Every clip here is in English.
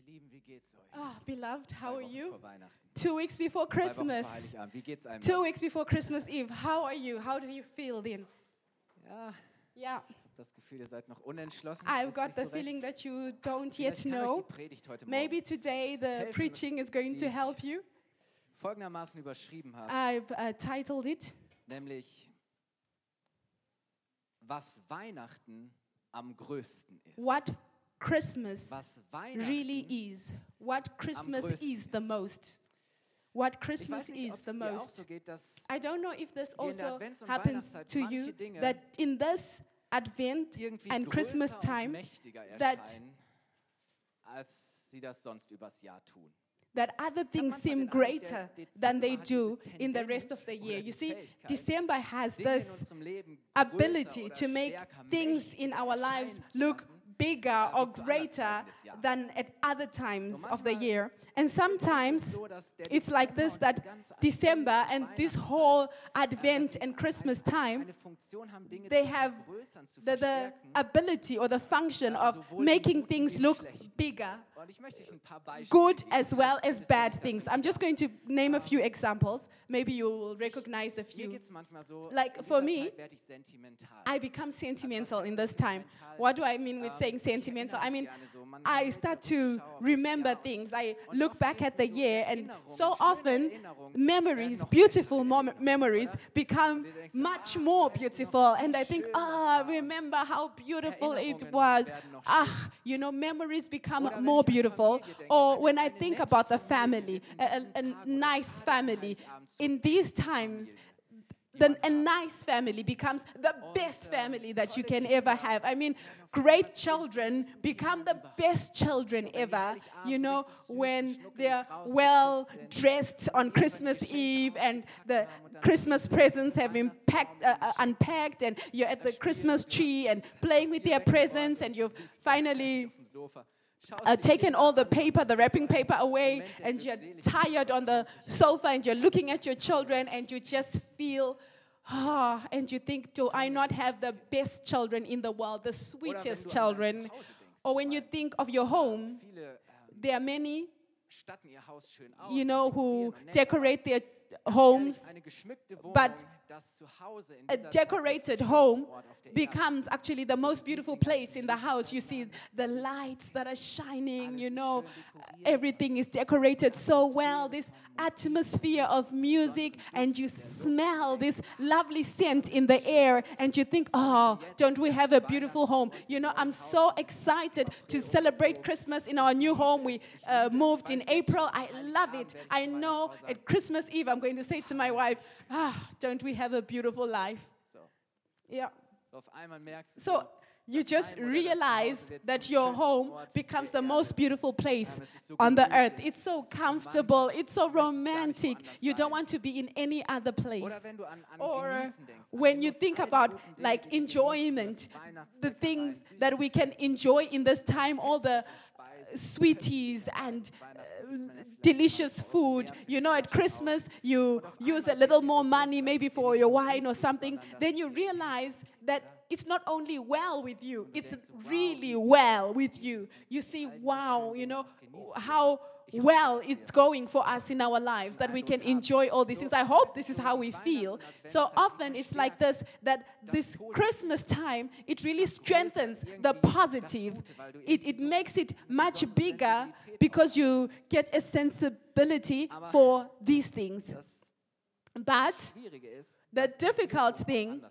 Ihr Lieben, wie geht's euch? Ah, beloved, how are you? Vor Weihnachten. Two weeks before vor Christmas. Heiligabend. Wie geht's einem? Two weeks before Christmas Eve. How are you? How do you feel then? Ja, habe das Gefühl, ihr seid noch unentschlossen. I've got the so feeling recht. that you don't yet Vielleicht kann know. Maybe today the helfen, preaching is going to help you. folgendermaßen überschrieben habe, I've uh, titled it, nämlich was Weihnachten am größten ist. What Christmas really is. What Christmas is the most. What Christmas nicht, is the es dir auch most. so geht, I don't know if this also happens to you that in this Advent and Christmas time that- als sie das sonst übers Jahr tun. that other things seem greater than they do in the rest of the year. You see, December has this unserem Leben größer ability to make things in our lives look. Bigger or wie zu anderen greater Zeiten des Jahres. than at other times of the year. And sometimes so, dass der it's like this that December and this whole Advent and Christmas time eine Funktion haben, Dinge they have the, the ability or the function of making things look bigger Und ich möchte euch ein paar Beispiele good as well as bad things. I'm just going to name a few examples. Maybe you will recognize a few. geht es manchmal so, Like, for me, Zeit werde ich sentimental. I become sentimental in this time. What do I mean with Ähm, saying ich sentimental? I mean, mich gerne so, man- I start to remember things. I look back at the year, and so often memories, beautiful mom- memories, become Und du denkst so, much ah, more weißt du noch, beautiful. And I think, ah, war? remember how beautiful it was. Ah, you know, memories become more beautiful. Or when I think about the family, a, a, a nice family. In these times, then a nice family becomes the best family that you can ever have. I mean, great children become the best children ever. You know, when they're well dressed on Christmas Eve and the haben und dann Christmas presents have been packed, uh, uh, unpacked, and you're at the Christmas tree and playing with their presents, and you've du liegst dann finally auf dem Sofa, schaust uh, taken all the paper, the wrapping paper away, and you're tired on the sofa, and you're looking at your children, and you just feel, ah, and you think, do I not have the best children in the world, the sweetest du an dein children? Or when you think of your home, ähm, there are many, statten ihr Haus schön aus, you know, who dekorieren und nett decorate their homes. eine geschmückte Wohnung, but das Zuhause in A decorated home Ort auf der Erde. becomes actually the most beautiful place in the house. You see the lights that are shining, you know, everything is decorated so well. This atmosphere of music, and you smell this lovely scent in the air, and you think, oh, don't we have a beautiful home? You know, I'm so excited to celebrate Christmas in our new home. We uh, moved in April. I love it. I know at Christmas Eve, I'm going to say to my wife, ah, don't we have a beautiful life? So, Yeah. so auf einmal merkst du, So you just realize that your home becomes the most beautiful place on the earth. It's so comfortable, it's so romantic. You don't want to be in any other place. Oder wenn du an, an Or Genießen denkst, an when you think about like die du genießen enjoyment, the things that we can enjoy in this time, all the sweeties and uh, delicious food. You know, at Christmas, you use a little more money maybe for your wine or something. Then you realize that it's not only well with you, it's really well with you. You see, wow, you know, how well it's going for us in our lives that we can enjoy all these things. I hope this is how we feel. So often it's like this that this Christmas time it really strengthens the positive. It, it makes it much bigger because you get a sensibility for these things. But the dass die Dinge difficult thing.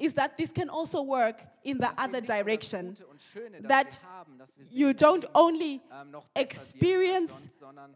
Is that this can also work in the other das direction. Gute und Schöne, das That wir haben, das wir You don't only ähm, noch besser sehen als experience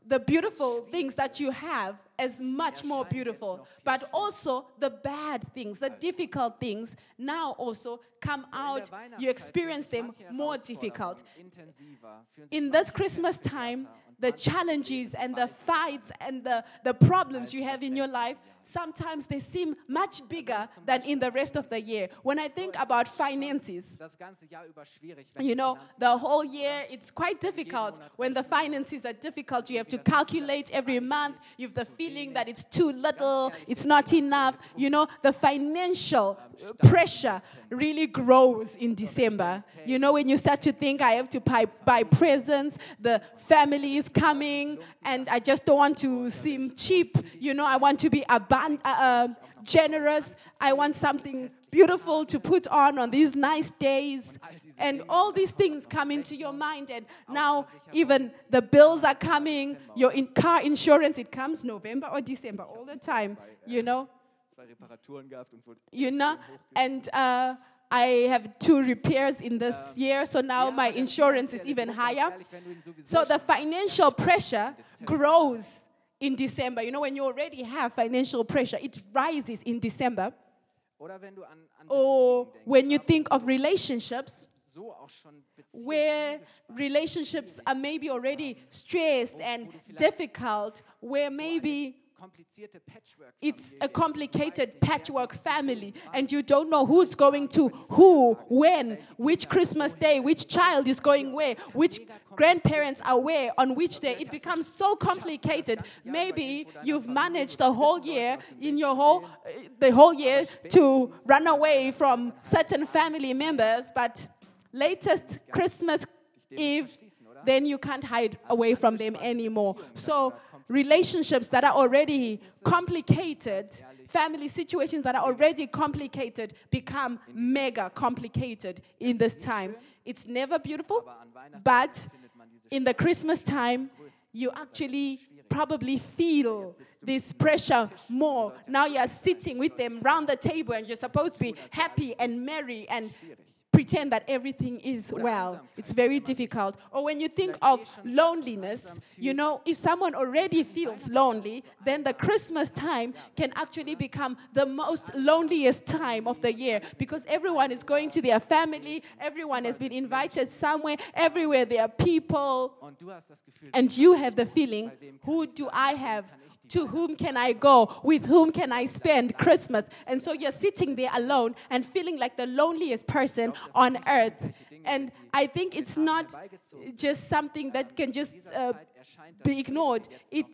the beautiful things that you have as much more beautiful, but also the bad things, the difficult things now also come out. You experience them more difficult. intensiver, fühlen sich In this Christmas time, the challenges and the fights and the, the problems you have in your life, sometimes they seem much bigger than in the rest of the year. When I think about finances, Das ganze Jahr über schwierig. wenn you know, the whole year it's quite difficult. When the finances are difficult, you have to calculate every month. You have the feeling that it's too little, it's not enough. You know, the financial uh, pressure really grows in December. You know, when you start to think, I have to buy, buy presents, the family is coming, and I just don't want to seem cheap. You know, I want to be abund- uh, uh, generous. I want something beautiful to put on on these nice days. And all these things come into your mind. And now, even the bills are coming. Your in- car insurance, it comes November or December all the time, you know. You know, and uh, I have two repairs in this year, so now my insurance is even higher. So the financial pressure grows in December. You know, when you already have financial pressure, it rises in December. Oder wenn du an, an Or when you think of relationships, so auch schon where relationships are maybe already stressed and difficult, where maybe it's a complicated patchwork family and you don't know who's going to who, when, which Christmas day, which child is going where, which grandparents are where, on which day. It becomes so complicated. Maybe you've managed the whole year in your whole the whole year to run away from certain family members, but latest Christmas Eve then you can't hide away from them anymore. So, relationships that are already complicated, family situations that are already complicated, become mega complicated in this time. It's never beautiful, but in the Christmas time, you actually probably feel this pressure more. Now you are sitting with them round the table and you're supposed to be happy and merry and pretend that everything is well. It's very difficult. Or when you think of loneliness, you know, if someone already feels lonely, then the Christmas time can actually become the most loneliest time of the year because everyone is going to their family, everyone has been invited somewhere, everywhere there are people, Und du hast das Gefühl, and you have the feeling, who do I have? To whom can I go? With whom can I spend Christmas? And so you're sitting there alone and feeling like the loneliest person on earth. And I think it's not just something that can just uh, be ignored. It,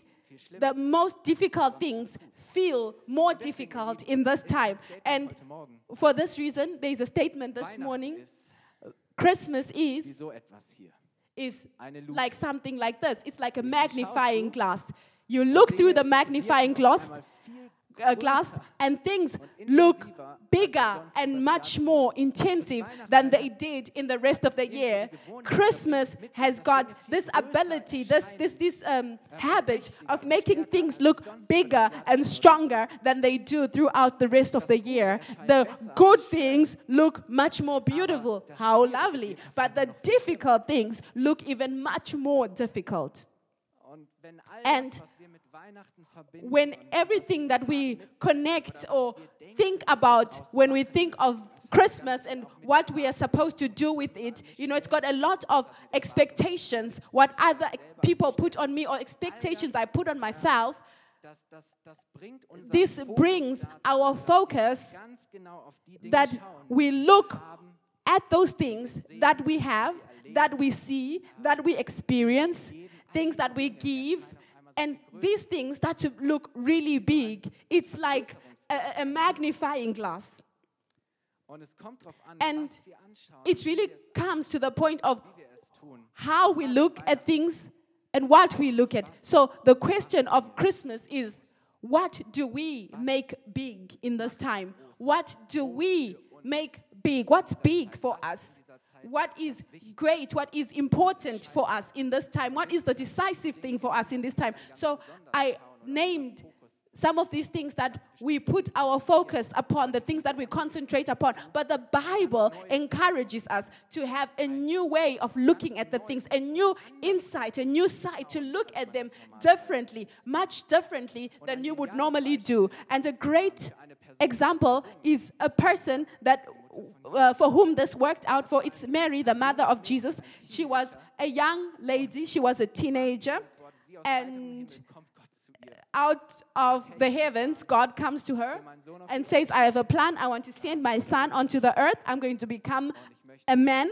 the most difficult things feel more difficult in this time. And for this reason, there's a statement this morning Christmas is so etwas hier. is like something like this. It's like a magnifying glass. You look through the magnifying glass, uh, glass, and things look bigger and much more intensive than they did in the rest of the year. Christmas has got this ability, this this this um, habit of making things look bigger and stronger than they do throughout the rest of the year. The good things look much more beautiful. How lovely! But the difficult things look even much more difficult. Und wenn all And das, was wir mit Weihnachten verbinden, when everything that we connect or think about when we think of Christmas and what we are supposed to do with it, you know, it's got a lot of expectations, what other people put on me or expectations I put on myself. This brings our focus ganz genau auf die Dinge that we look at those things that we have, that we see, that we experience, things that we give, and these things start to look really big. It's like a, a magnifying glass. And It really comes to the point of how we look at things and what we look at. So the question of Christmas is what do we make big in this time? What do we make big? What's big for us? What is great? What is important for us in this time? What is the decisive thing for us in this time? So I named some of these things that we put our focus upon, the things that we concentrate upon. But the Bible encourages us to have a new way of looking at the things, a new insight, a new sight to look at them differently, much differently than you would normally do. And a great example is a person that uh, for whom this worked out for it's Mary, the mother of Jesus. She was a young lady, she was a teenager, and out of the heavens, God comes to her and says, I have a plan. I want to send my son onto the earth. I'm going to become a man,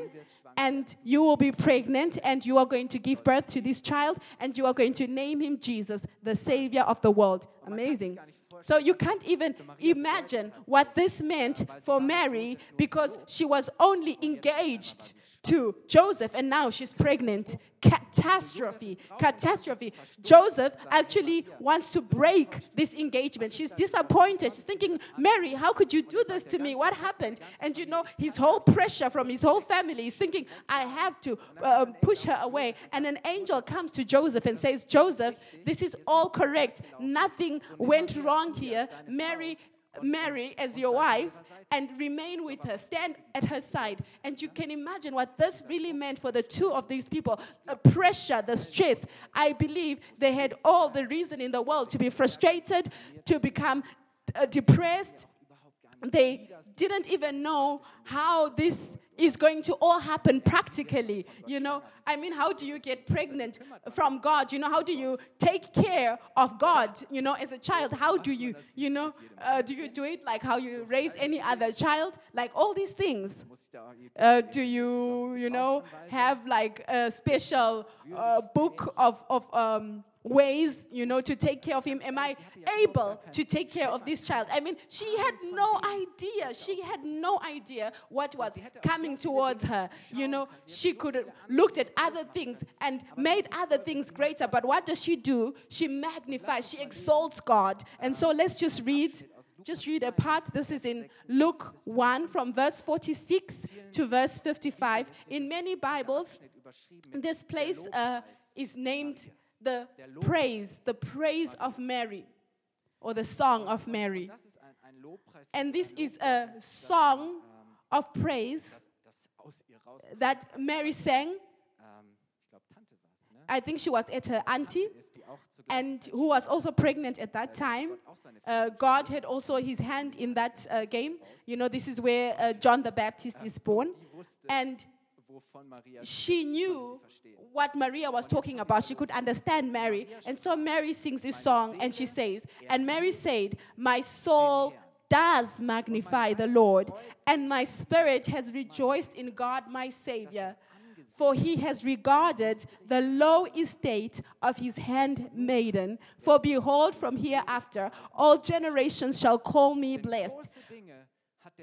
and you will be pregnant, and you are going to give birth to this child, and you are going to name him Jesus, the Savior of the world. Amazing. So you can't even imagine what this meant for Mary because she was only engaged to Joseph and now she's pregnant. Catastrophe. Catastrophe. Joseph actually wants to break this engagement. She's disappointed. She's thinking, Mary, how could you do this to me? What happened? And you know, his whole pressure from his whole family is thinking, I have to uh, push her away. And an angel comes to Joseph and says, Joseph, this is all correct. Nothing went wrong here. Mary Mary as your wife and remain with her, stand at her side. And you can imagine what this really meant for the two of these people the pressure, the stress. I believe they had all the reason in the world to be frustrated, to become uh, depressed. They didn't even know how this is going to all happen practically. You know, I mean, how do you get pregnant from God? You know, how do you take care of God? You know, as a child, how do you, you know, uh, do you do it like how you raise any other child? Like all these things. Uh, do you, you know, have like a special uh, book of, of um, ways, you know, to take care of him? Am I able to take care of this child? I mean, she had no idea. She had no idea what was coming towards her. You know, she could have looked at other things and made other things greater. But what does she do? She magnifies, she exalts God. And so let's just read. Just read a part. This is in Luke 1 from verse 46 to verse 55. In many Bibles, this place uh, is named the praise, the praise of Mary, or the song of Mary. And this is a song of praise that Mary sang. I think she was at her auntie, and who was also pregnant at that time. Uh, God had also his hand in that uh, game. You know, this is where uh, John the Baptist is born. And she knew what Maria was talking about. She could understand Mary. And so Mary sings this song and she says, And Mary said, My soul does magnify the Lord, and my spirit has rejoiced in God my Savior. For he has regarded the low estate of his handmaiden. For behold, from hereafter all generations shall call me blessed.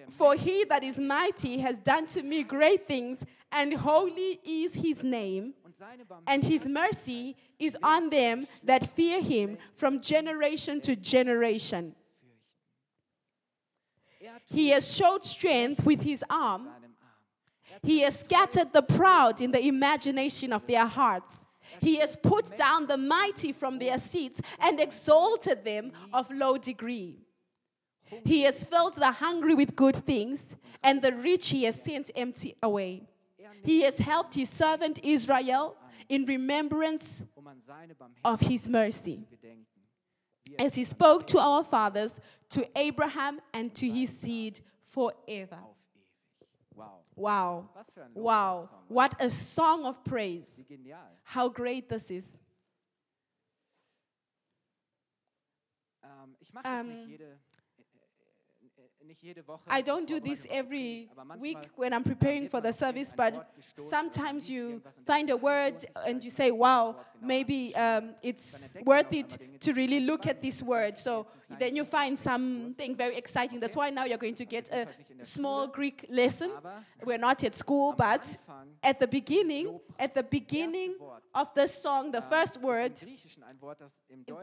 For he that is mighty has done to me great things, and holy is his name. And his mercy is on them that fear him from generation to generation. He has showed strength with his arm. He has scattered the proud in the imagination of their hearts. He has put down the mighty from their seats and exalted them of low degree. He has filled the hungry with good things, and the rich he has sent empty away. He has helped his servant Israel in remembrance of his mercy, as he spoke to our fathers, to Abraham, and to his seed forever. Wow. Wow. What a song of praise. How great this is. Um, I don't do this every week when I'm preparing for the service, but sometimes you find a word and you say, wow, maybe um, it's worth it to really look at this word. So then you find something very exciting. That's why now you're going to get a small Greek lesson. We're not at school, but at the beginning, at the beginning of the song, the first word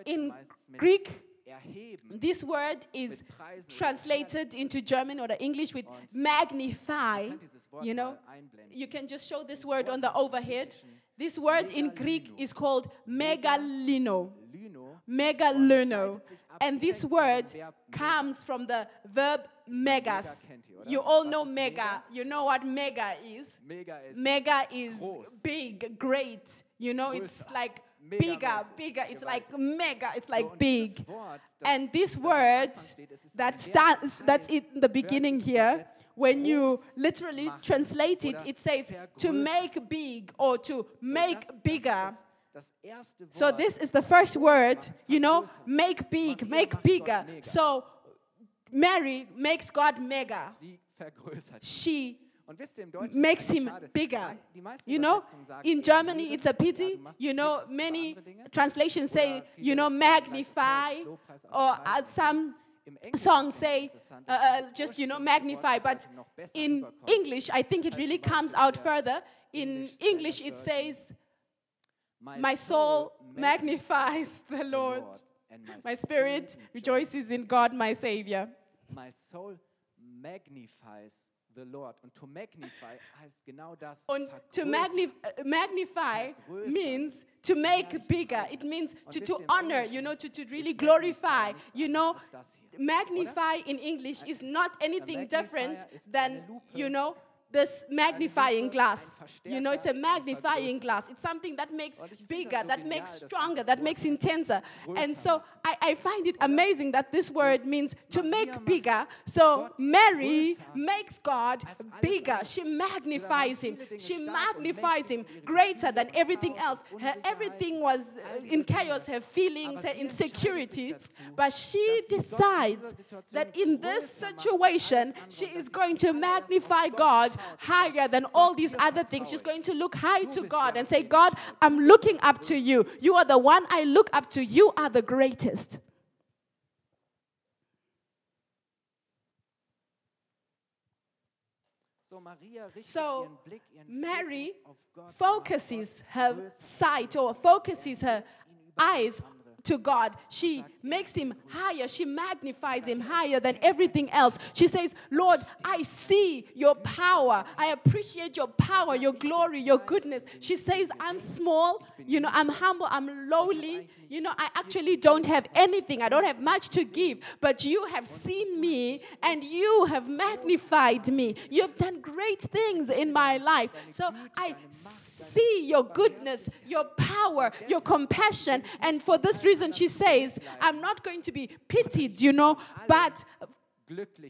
in Greek, this word is translated into German or English with magnify. You know, you can just show this word on the overhead. This word in Greek is called megalino. Megalino. And this word comes from the verb megas. You all know mega. You know what mega is? Mega is big, great. You know, it's like bigger, bigger. It's like mega. It's like big. And this word that starts, that's in the beginning here. When you literally translate it, it says to make big or to make bigger. das erste Wort, So this is the first word, you know, make big, make bigger. So Mary makes God mega. She Und wisst ihr, im Deutschen makes him bigger. You know, in Germany it's a pity. You know, many translations say, you know, magnify, Lobpreis, Lobpreis auf or some songs say, uh, uh, just, you know, magnify. But bedeutet noch besser in. English, I think it really comes out further. In English it says, My soul magnifies the the Lord. My spirit rejoices in God, my Savior. My soul magnifies the Lord. Und to magnify heißt genau das. Und to magnif uh, magnify means to make bigger. It means to, to honor, you know, to, to really glorify. You know, als das hier, magnify in English is not anything different than, you know, this magnifying glass. You know, it's a magnifying glass. It's something that makes Und ich finde bigger, that makes stronger, that makes intenser. And so. I, I find it amazing that this word means to make bigger. So Mary makes God bigger. She magnifies him. She magnifies him greater than everything else. Her, everything was in chaos, her feelings, her sie entscheidet sich insecurities. But she dass sie Gott in decides that in this größer macht als alles situation, she is going to magnify God. Higher than all these other things. She's going to look high to God and say, God. I'm looking up to you. You are the one I look up to. You are the greatest. So, Maria richtet So, ihren Blick, ihren Mary Fokus auf Gott, macht focuses her sight or focuses er her über alles eyes. To God. She makes him higher. She magnifies him higher than everything else. She says, Lord, I see your power. I appreciate your power, your glory, your goodness. She says, I'm small, you know, I'm humble, I'm lowly. You know, I actually don't have anything. I don't have much to give, but you have seen me and you have magnified me. You have done great things in my life. So I see your goodness, your power, your compassion. And for this reason, she says, I'm not going to be pitied, you know, but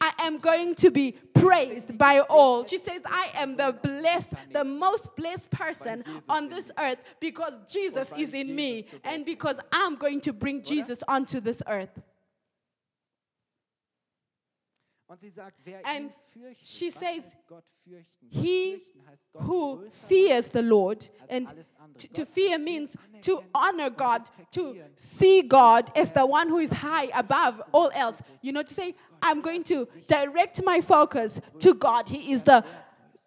I am going to be praised by all. She says, I am the blessed, the most blessed person on this earth because Jesus is in me and because I'm going to bring Jesus onto this earth. Und sie sagt, And fürchtet, she says, Gott fürchten? Gott He who fears the Lord. And to, to fear means to honor God, to see God as the one who is high above all else. You know, to say, I'm going to direct my focus to God. He is the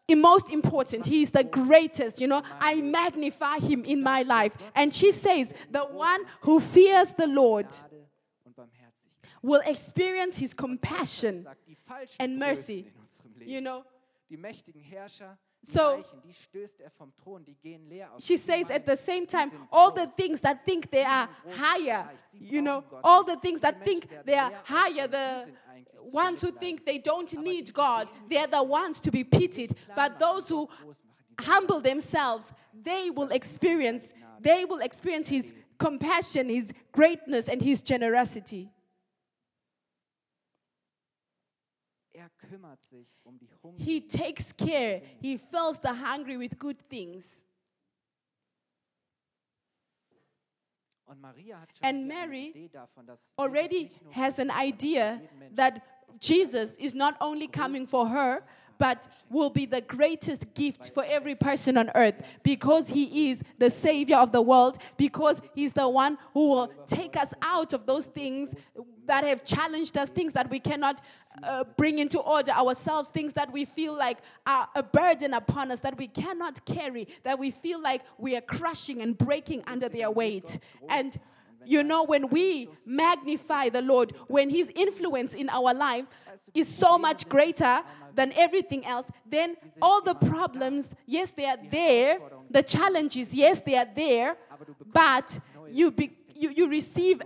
most important. He is the greatest. You know, I magnify him in my life. And she says, the one who fears the Lord Gnade und Barmherzigkeit. Will experience his compassion. Sagt, die falschen and mercy. Größen in unserem Leben. You know, Die mächtigen Herrscher, So- Reichen, die stößt er vom Thron, die gehen leer aus. she says at the same time, all the things that think they are higher, you know, all the things that think they are higher, the ones who think they don't need God, they're the ones to be pitied. But those who humble themselves, they will experience, they will experience His compassion, His greatness, and His generosity. He takes care, He fills the hungry with good things. Und Maria hat schon And Mary Idee davon, dass already has an idea für jeden Menschen that Jesus is not only coming for her, but will be the greatest gift for every person on earth because he is the savior of the world, because he's the one who will take us out of those things that have challenged us, things that we cannot uh, bring into order ourselves, things that we feel like are a burden upon us, that we cannot carry, that we feel like we are crushing and breaking under their weight. And you know, when we magnify the Lord, when His influence in our life is so much greater than everything else, then all the problems, yes, they are there. The challenges, yes, they are there. But you, be, you, you receive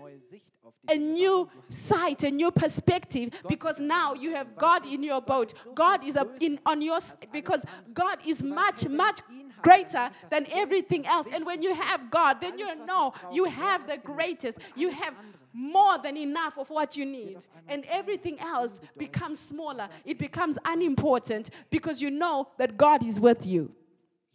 a new sight, a new perspective, because now you have God in your boat. God is in on your because God is much, much greater than everything else. And when you have God, then you know you have the greatest. You have more than enough of what you need. And everything else becomes smaller. It becomes unimportant because you know that God is with you.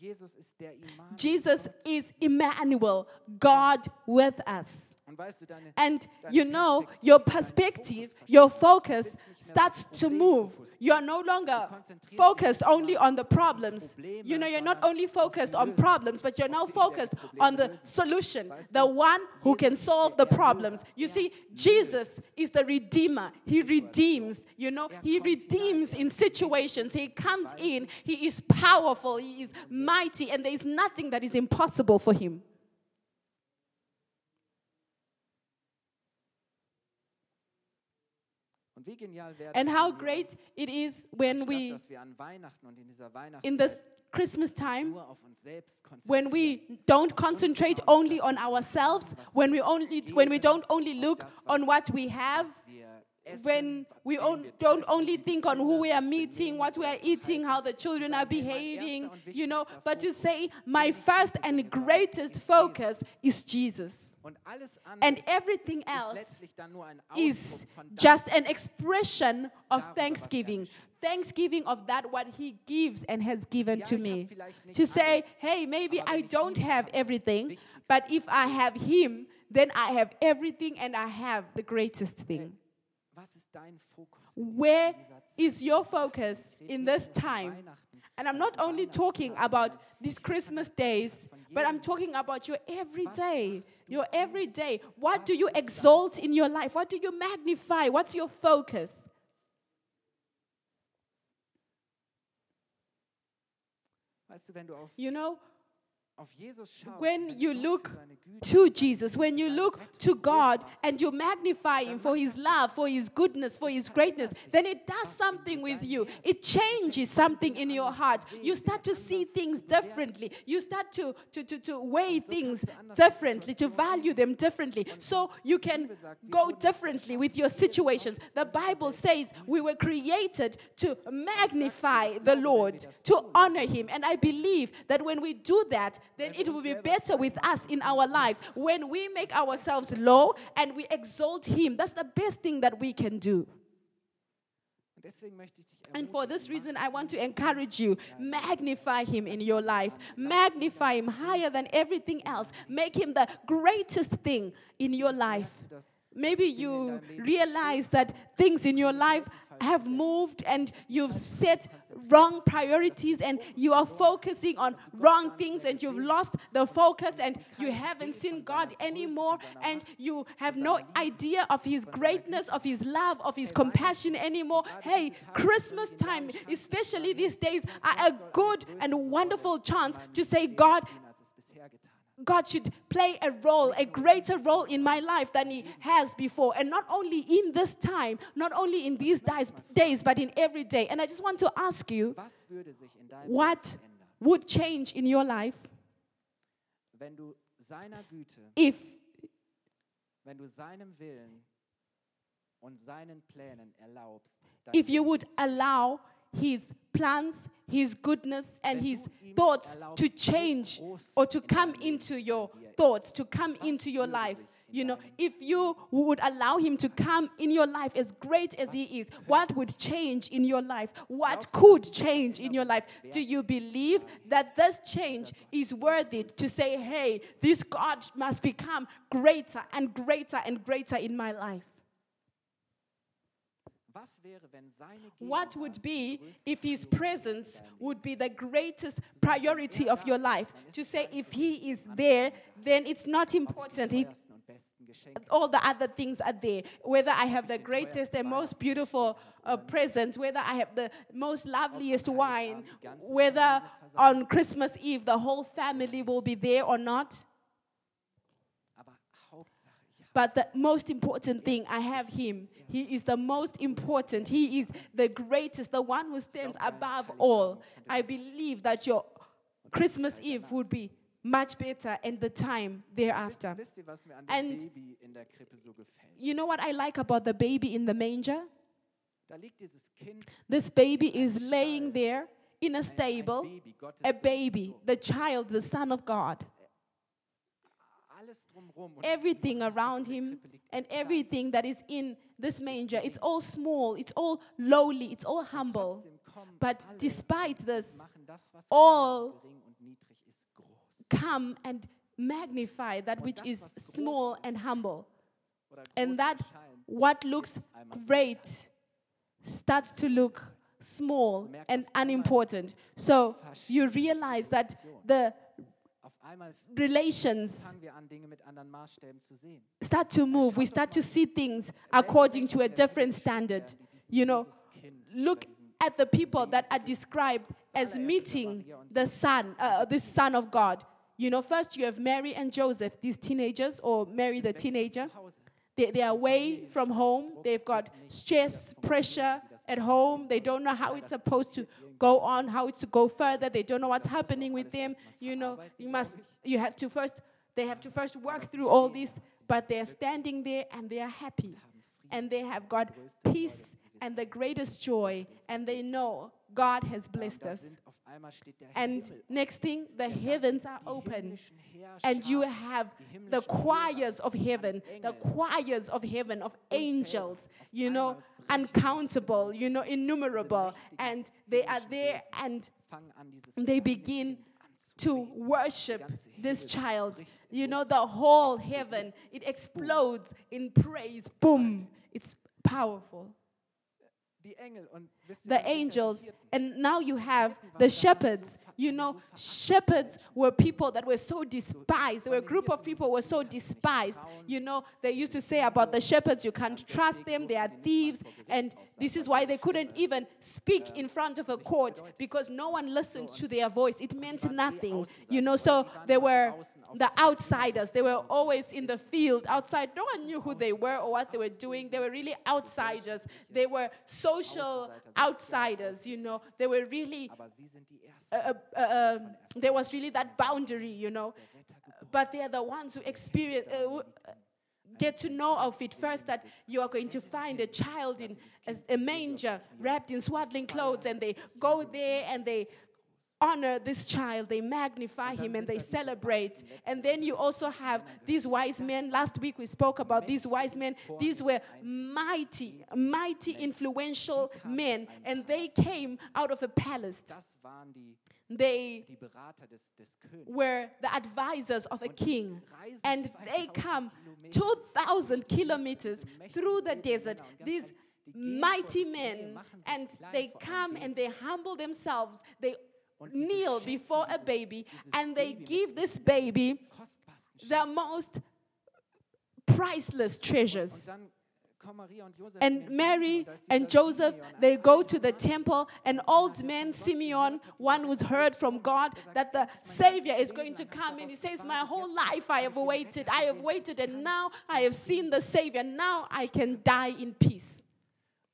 Jesus ist Immanuel. Jesus is Emmanuel, God with us. Und weißt deine, And you know, your perspective, your focus Du bist nicht mehr auf starts to move. You are no longer focused only on the problems. You know, you're not only focused on problems, but you're now Auf die, der die focused on the solution, the one who can solve the problems. You see. Jesus is the Redeemer. He redeems, you know, He redeems in situations. He comes in, He is powerful, He is mighty, and there is nothing that is impossible for Him. And how great it is when we, dass wir an Weihnachten und in this Christmas time, nur auf uns selbst when we don't concentrate only on ourselves, when we only when we don't only look on what we have, was wir essen, when we on, don't only think on who we are meeting, what we are eating, how the children are Sagen, hey, mein behaving, you know, but to say my first and greatest focus is Jesus. And everything else letztlich dann nur ein is Ausdruck von Dank. just an expression of er thanksgiving. Thanksgiving of that what he gives and has given to me. To say, hey, maybe I don't have everything, but if I have him, then I have everything and I have the greatest thing. Was ist dein Fokus? in Where is your focus in this time? And I'm not only talking about these Christmas days, but I'm talking about your everyday. Your everyday. What do you exalt in your life? What do you magnify? What's your focus? Weißt du, wenn du auf, You know, auf Jesus schaust, when you look für seine Güte, to Jesus, when you look to God and you magnify Him for His love, for His goodness, for His greatness, then it does something with you. It changes something in your heart. You start to see things differently. You start to, to, to, to weigh things differently, to value them differently. So you can go differently with your situations. The Bible says we were created to magnify the Lord, to honor Him. And I believe that when we do that, then it will be better with us in our lives. When we make ourselves low and we exalt Him, that's the best thing that we can do. Und deswegen möchte ich dich And for this reason, I want to encourage you magnify Him in your life, magnify Him higher than everything else, make Him the greatest thing in your life. Merkst du, dass Maybe you realize that things in your life have moved and you've set wrong priorities and you are focusing on wrong things and you've lost the focus and you haven't seen God anymore and you have no idea of His greatness, of His love, of His compassion anymore. Hey, Christmas time, especially these days, are a good and wonderful chance to say, God, God should play a role, a greater role in my life than He has before. And not only in this time, not only in these days, days but in every day. And I just want to ask you Was würde sich in deinem what would change in your life wenn du seiner Güte, if wenn du seinem Willen und seinen Plänen erlaubst, if you would allow his plans, his goodness, and his thoughts to change or to come into your thoughts, to come into your life. You know, if you would allow him to come in your life as great as he is, what would change in your life? What could change in your life? Do you believe that this change is worthy to say, hey, this God must become greater and greater and greater in my life? What would be if His presence in deinem Leben would be the greatest priority of your life? To say, if He is there, then it's not Ob ich die important if teuersten und besten Geschenke all the other things are there. Whether I have the greatest and most beautiful uh, presents, whether I have the most loveliest wine, whether on Christmas Eve the whole family will be there or not. But the most important thing, I have Him. He is the most important. He is the greatest, the one who stands above all. I believe that your Christmas Eve would be much better and the time thereafter. Wisst ihr, was mir an And- dem Baby in der Krippe so gefällt? You know what I like about the baby in the manger? Da liegt dieses Kind, This baby is laying there in a stable, ein Baby, Gottes a baby, the child, the Son of God. Everything around him and everything that is in this manger, it's all small, it's all lowly, it's all humble. But despite this, machen das, was all klein, gering und niedrig come and magnify that which is small and humble. And that what looks great starts to look small and unimportant. So you realize that the relations fangen wir an, Dinge mit anderen Maßstäben zu sehen. start to move. We start to see things according to a different standard. You know, look at the people that are described as meeting the son, uh, the son of God. You know, first you have Mary and Joseph, these teenagers, or Mary the teenager. They, they are away from home. They've got stress, pressure at home. They don't know how it's supposed to go on, how it's to go further. They don't know what's happening with them. You know, you must, you have to first, they have to first work through all this, but they're standing there and they are happy. And they have got peace and the greatest joy. And they know God has blessed us. Sind auf einmal steht der And next thing, the heavens are open and you have the choirs of heaven, the choirs of heaven, of angels, you know, uncountable, you know, innumerable. And they are there and fangen an, dieses they begin to worship this child. You know, the whole heaven, it explodes in praise. Boom. It's powerful. Die Engel und wisst ihr, the angels. And now you have the shepherds. You know, shepherds were people that were so despised. They were a group of people who were so du kannst nicht despised. You know, they used to say about the shepherds, you can't trust them, they are thieves. And this is why they couldn't even speak in front of a court because no one listened to their voice. It meant nothing. You know, so they were the outsiders. They were always in the field outside. No one knew who they were or what they were doing. They were really outsiders. They were social outsiders, you know. They were really, aber sie sind die Ersten. uh, uh, uh, there was really that boundary, you know. But they are the ones who experience, uh, uh, get to know of it first that you are going to find a child in a, a manger wrapped in swaddling clothes, and they go there and they honor this child, they magnify him, and they celebrate. And then you also have these wise men. Last week we spoke about these wise men. These were mighty, mighty, influential men, and they came out of a palace. Das waren die, They die Berater des, des Königs. were the advisors of a king. And they come 2,000 kilometers through the desert, these mighty men, and they come and they humble themselves. They kneel before a baby and they give this baby the most priceless treasures. dann kommen Maria und Josef in And Mary und da ist and Joseph, they go to the temple. An old man, Simeon, one who's heard from God that the Savior is going to come. And he says, My whole life I have waited. I have waited, and now I have seen the Savior. Now I can die in peace.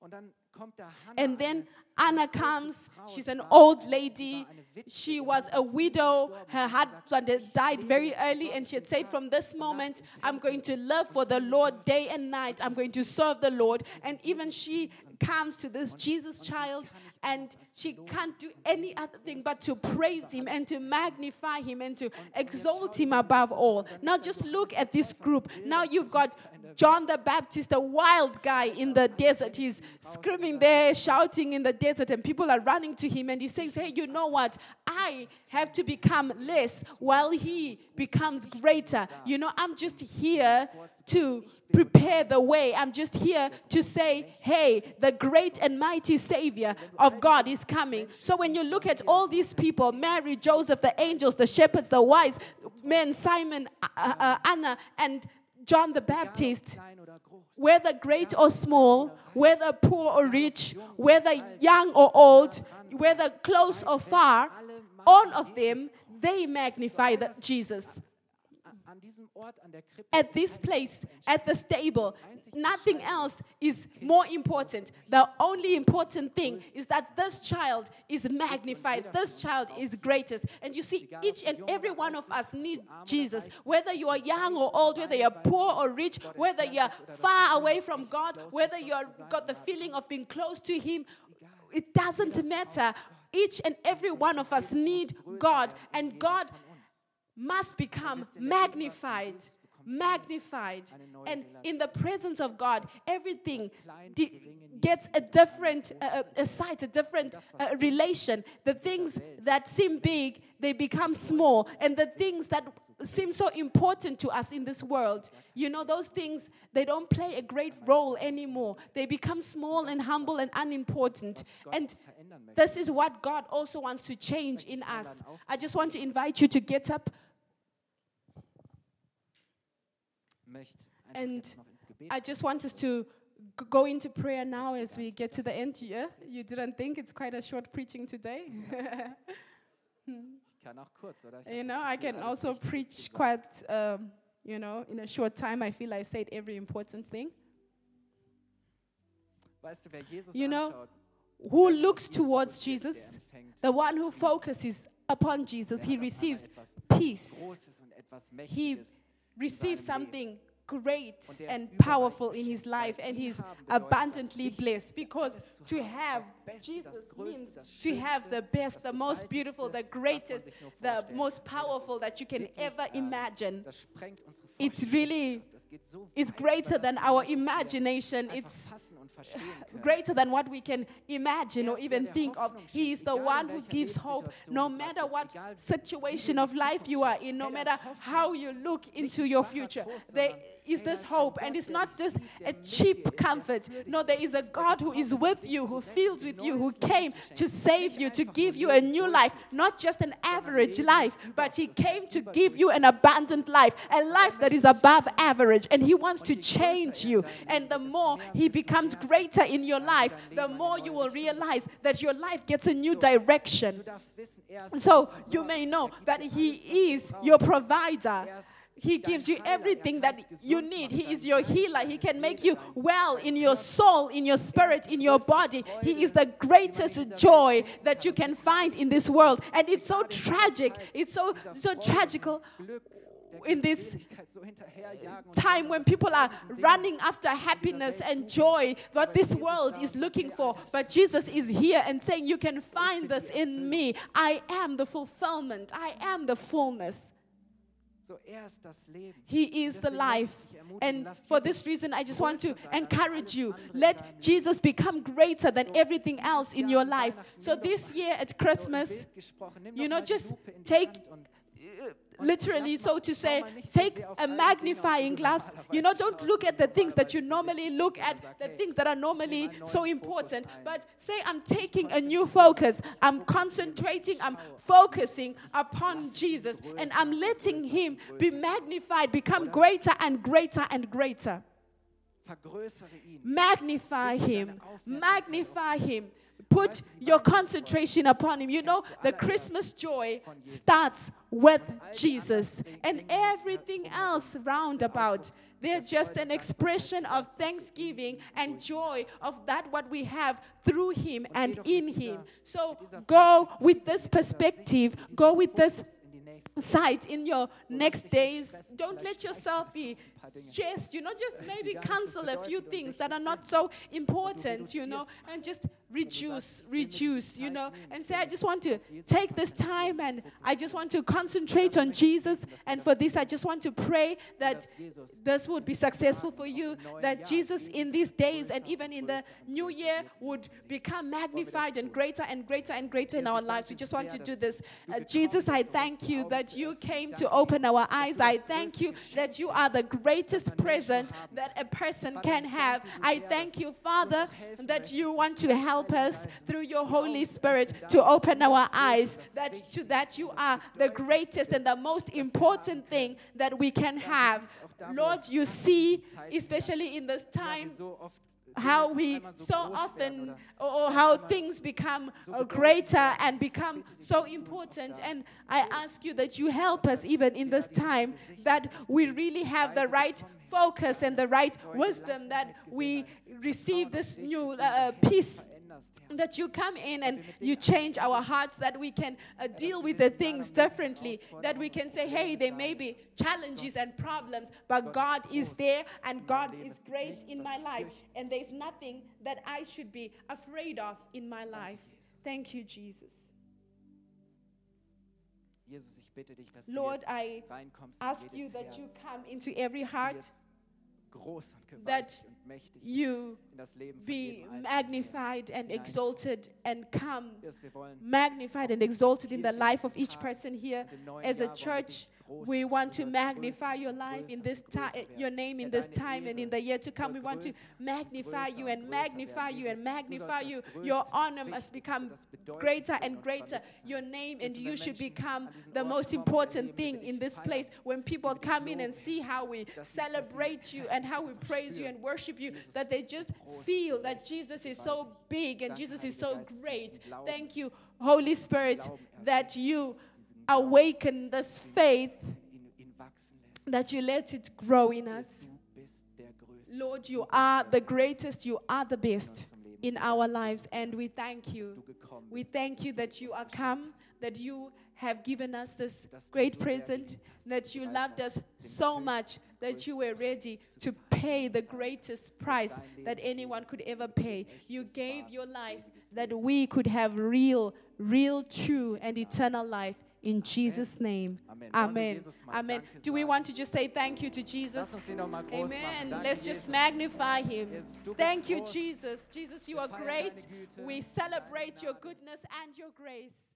Und dann kommt da Hannah, And then Anna comes. She's an old lady. war eine Witwe, She was a widow. Her husband died very early, and she had said, From this moment, im I'm going to live for the Lord day and night. I'm going to serve the Lord. And even she comes to this Jesus child, and she can't do any other thing but to praise him and to magnify him and to exalt him above all. Now, just look at this group. Now, you've got John the Baptist, a wild guy in the desert. He's screaming there, shouting in the desert, and people are running to him. And he says, Hey, you know what? I have to become less while he becomes greater. You know, I'm just here to prepare the way. I'm just here to say, Hey, the great and mighty Savior of God is coming. So when you look at all these people Mary, Joseph, the angels, the shepherds, the wise men, Simon, uh, uh, Anna, and John the Baptist, whether great or small, whether poor or rich, whether young or old, whether close or far, all of them, they magnify the Jesus. At this place, at the stable, nothing else is more important. The only important thing is that this child is magnified. This child is greatest. And you see, each and every one of us need Jesus. Whether you are young or old, whether you're poor or rich, whether you're far away from God, whether you've got the feeling of being close to Him, it doesn't matter. Each and every one of us need God, and God must become magnified. magnified. And in the presence of God, everything gets a different uh, a sight, a different uh, relation. The things that seem big, they become small. And the things that seem so important to us in this world, you know, those things, they don't play a great role anymore. They become small and humble and unimportant. And. This is what God also wants to change in us. I just want to invite you to get up And jetzt noch ins Gebet. I just want us to go into prayer now as we get to the end. Yeah? You didn't think it's quite a short preaching today? Ich kann auch kurz, oder? Ich hab you know, I can also preach quite, um, you know, in a short time. I feel I said every important thing. Weißt du, wer Jesus You know, Who looks towards Jesus? The one who focuses upon Jesus, he receives peace. He receives something great and powerful in his life, and he's abundantly blessed because to have Jesus means to have the best, the most beautiful, the greatest, the most powerful that you can ever ähm, imagine. Das sprengt unsere It's really Vorstellungskraft. Das geht so is greater than our imagination. It's fassen und verstehen können. greater than what we can imagine or even think of. He is the one who gives hope, no matter what egal wie du situation of life you are in, no matter how you look into your future. Trost, There sondern, is this hope, and it's not just a cheap comfort. No, there is a God who is with you, who feels with you, who came to save you, to give you a new life, not just an average life, but He came to give you an abundant life, a life that is above average, and He wants to Und je größer change you. And the more He becomes greater in your life, the more you will realize that your life gets a new direction. Du darfst wissen, ist So you may know that He alles, was du is your provider. He gives you Er everything that you need. He is your healer. He can make you well in your soul, in your spirit, in your body. He is the greatest joy that you can find in this world. And it's so tragic. It's so so tragical in this Glückseligkeit so hinterherjagen und time when people are running after happiness and joy, what this world is looking for. But Jesus is here and saying, You can find this in me. I am the fulfillment, I am the fullness. Er he is the life. ich dich ermutigen, And for this reason, I just want to größer sein als encourage you. Let. Jesus become greater than everything else in your life. So this year at Christmas, Bild gesprochen, nimm you know, just Lupe in die take literally so to say mal nicht so take a all die Dinge, auf die magnifying glass. you know don't look at the things that you normally look at, the things that are normally so important. but say i'm taking a new focus. I'm concentrating i'm focusing upon jesus and i'm letting him be magnified become greater and greater and greater. Magnify him. magnify him. Put your concentration upon him. You know the christmas joy starts with jesus and everything else round about. They're just an expression of thanksgiving and joy of that what we have through him and in him. so go with this perspective. Go with this in die nächsten sight in your next days. Don't let yourself be stressed, you know, just maybe cancel a few things that are not so important, you know, and just reduce, reduce, you know, and say, I just want to take this time and I just want to concentrate on Jesus. And for this, I just want to pray that this would be successful for you, that Jesus in these days and even in the new year would become magnified and greater and greater and greater in our lives. We just want to do this. Uh, Jesus, I thank you that you came to open our eyes. I thank you that you are the greatest present that a person can have. I thank you, Father, that you want to help us through your Holy Spirit to open our eyes, that, to, that you are the greatest and the most important thing that we can have. Lord, you see, especially in this time, how we so often or, how things become uh, greater and become so important. And i ask you that you help us even in this time that we really have the right focus and the right wisdom that we receive this new uh, peace that you come in and you change our hearts, that we can uh, deal with the things differently, that we can say, hey, there may be challenges and problems, but God is there and God is great in my life, and there's nothing that I should be afraid of in my life. Thank you, Jesus. Jesus, ich bitte dich, dass Lord, I jetzt reinkommst in ask you that you come into every heart, jetzt groß und that gewaltig und mächtig you in das Leben von be magnified and exalted and come Jesus, wir wollen magnified and exalted in the life of each person here. und im neuen As a Jahr wollen wir church, we want to magnify your life in this time, your name in this time and in the year to come. We want to magnify you and magnify you and magnify you. Your honor must become greater and greater. Your name and you should become the most important erleben, wie wir thing in this place. When people wie wir dich come in and see how we dass sie- dass sie celebrate you and how we praise you and worship you, that they just feel that Jesus is so big and Jesus is so Geist, dass du great. Thank you, Holy Spirit, that you awaken this faith, that you let it grow in us. Lord, you are the greatest, you are the best in our lives, and we thank you. We thank you that you are come, that you have given us this great present, that you loved us so much, that you were ready to pay the greatest price that anyone could ever pay. You gave your life that we could have real, real, true, and eternal life. In Jesus' name. Amen. Amen. Amen. Do we want to just say thank you to Jesus? Lass uns ihn noch mal groß Amen. Let's just magnify him. Jesus, du bist Thank you. Jesus. Jesus, you are great. We celebrate your goodness and your grace.